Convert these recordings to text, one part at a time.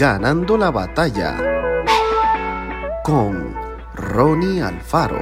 Ganando la batalla con Ronnie Alfaro.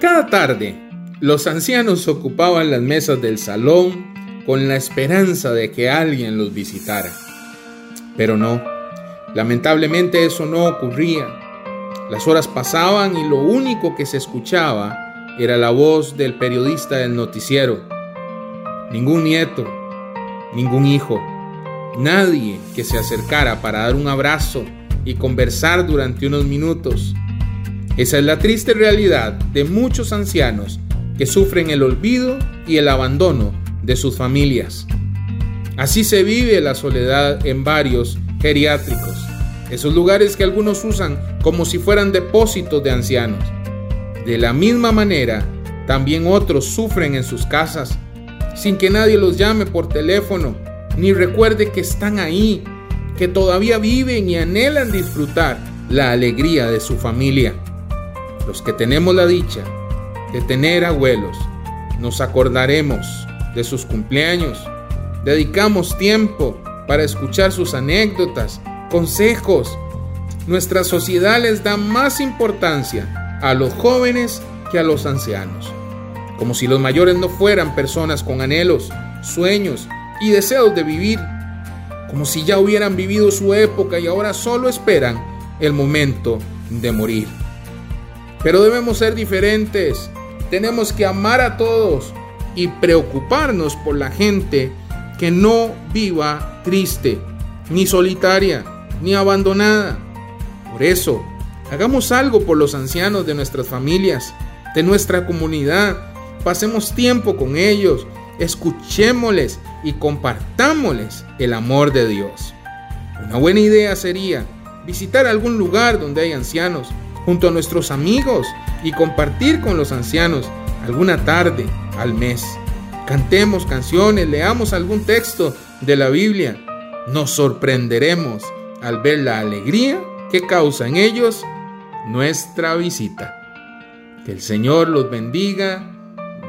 Cada tarde, los ancianos ocupaban las mesas del salón con la esperanza de que alguien los visitara. Pero no, lamentablemente eso no ocurría. Las horas pasaban y lo único que se escuchaba era la voz del periodista del noticiero. Ningún nieto, ningún hijo, nadie que se acercara para dar un abrazo y conversar durante unos minutos. Esa es la triste realidad de muchos ancianos que sufren el olvido y el abandono de sus familias. Así se vive la soledad en varios geriátricos, esos lugares que algunos usan como si fueran depósitos de ancianos. De la misma manera, también otros sufren en sus casas, sin que nadie los llame por teléfono, ni recuerde que están ahí, que todavía viven y anhelan disfrutar la alegría de su familia. Los que tenemos la dicha de tener abuelos, nos acordaremos de sus cumpleaños, dedicamos tiempo para escuchar sus anécdotas, consejos. Nuestra sociedad les da más importancia a los jóvenes que a los ancianos, como si los mayores no fueran personas con anhelos, sueños y deseos de vivir, como si ya hubieran vivido su época y ahora solo esperan el momento de morir. Pero debemos ser diferentes, tenemos que amar a todos y preocuparnos por la gente que no viva triste, ni solitaria, ni abandonada. Por eso, hagamos algo por los ancianos de nuestras familias, de nuestra comunidad. Pasemos tiempo con ellos, escuchémosles y compartámosles el amor de Dios. Una buena idea sería visitar algún lugar donde hay ancianos junto a nuestros amigos y compartir con los ancianos alguna tarde al mes. Cantemos canciones, leamos algún texto de la Biblia. Nos sorprenderemos al ver la alegría que causa en ellos nuestra visita. Que el Señor los bendiga